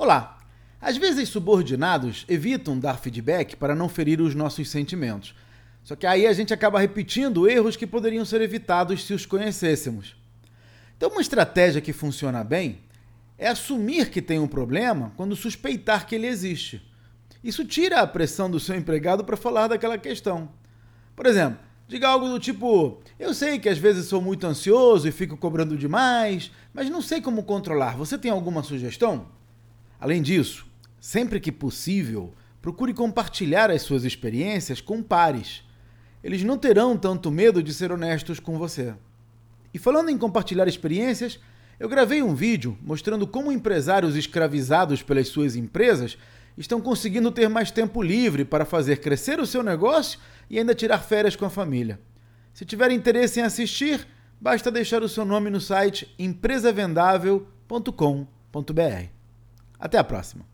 Olá! Às vezes, subordinados evitam dar feedback para não ferir os nossos sentimentos. Só que aí a gente acaba repetindo erros que poderiam ser evitados se os conhecêssemos. Então, uma estratégia que funciona bem é assumir que tem um problema quando suspeitar que ele existe. Isso tira a pressão do seu empregado para falar daquela questão. Por exemplo, diga algo do tipo: Eu sei que às vezes sou muito ansioso e fico cobrando demais, mas não sei como controlar. Você tem alguma sugestão? Além disso, sempre que possível, procure compartilhar as suas experiências com pares. Eles não terão tanto medo de ser honestos com você. E falando em compartilhar experiências, eu gravei um vídeo mostrando como empresários escravizados pelas suas empresas estão conseguindo ter mais tempo livre para fazer crescer o seu negócio e ainda tirar férias com a família. Se tiver interesse em assistir, basta deixar o seu nome no site empresavendável.com.br. Até a próxima!